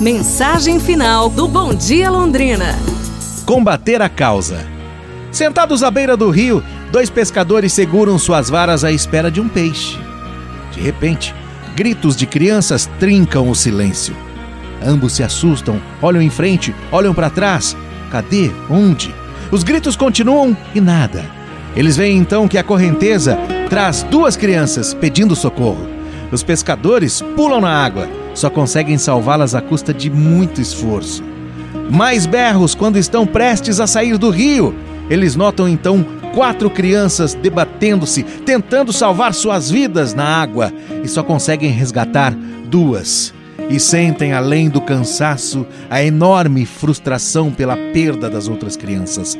Mensagem final do Bom Dia Londrina. Combater a causa. Sentados à beira do rio, dois pescadores seguram suas varas à espera de um peixe. De repente, gritos de crianças trincam o silêncio. Ambos se assustam, olham em frente, olham para trás. Cadê? Onde? Os gritos continuam e nada. Eles veem então que a correnteza traz duas crianças pedindo socorro. Os pescadores pulam na água, só conseguem salvá-las à custa de muito esforço. Mais berros quando estão prestes a sair do rio. Eles notam então quatro crianças debatendo-se, tentando salvar suas vidas na água e só conseguem resgatar duas. E sentem, além do cansaço, a enorme frustração pela perda das outras crianças.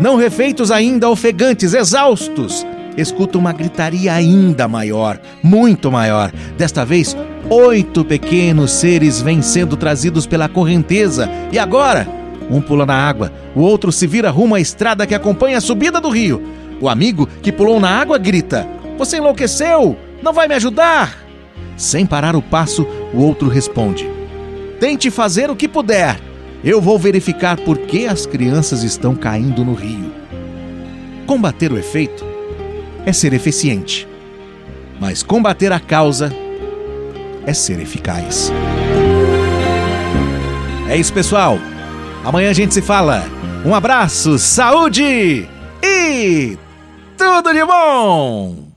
Não refeitos ainda, ofegantes, exaustos, escutam uma gritaria ainda maior, muito maior. Desta vez, oito pequenos seres vêm sendo trazidos pela correnteza. E agora? Um pula na água, o outro se vira rumo à estrada que acompanha a subida do rio. O amigo que pulou na água grita: Você enlouqueceu? Não vai me ajudar? Sem parar o passo, o outro responde: Tente fazer o que puder. Eu vou verificar por que as crianças estão caindo no rio. Combater o efeito é ser eficiente, mas combater a causa é ser eficaz. É isso, pessoal. Amanhã a gente se fala. Um abraço, saúde e tudo de bom!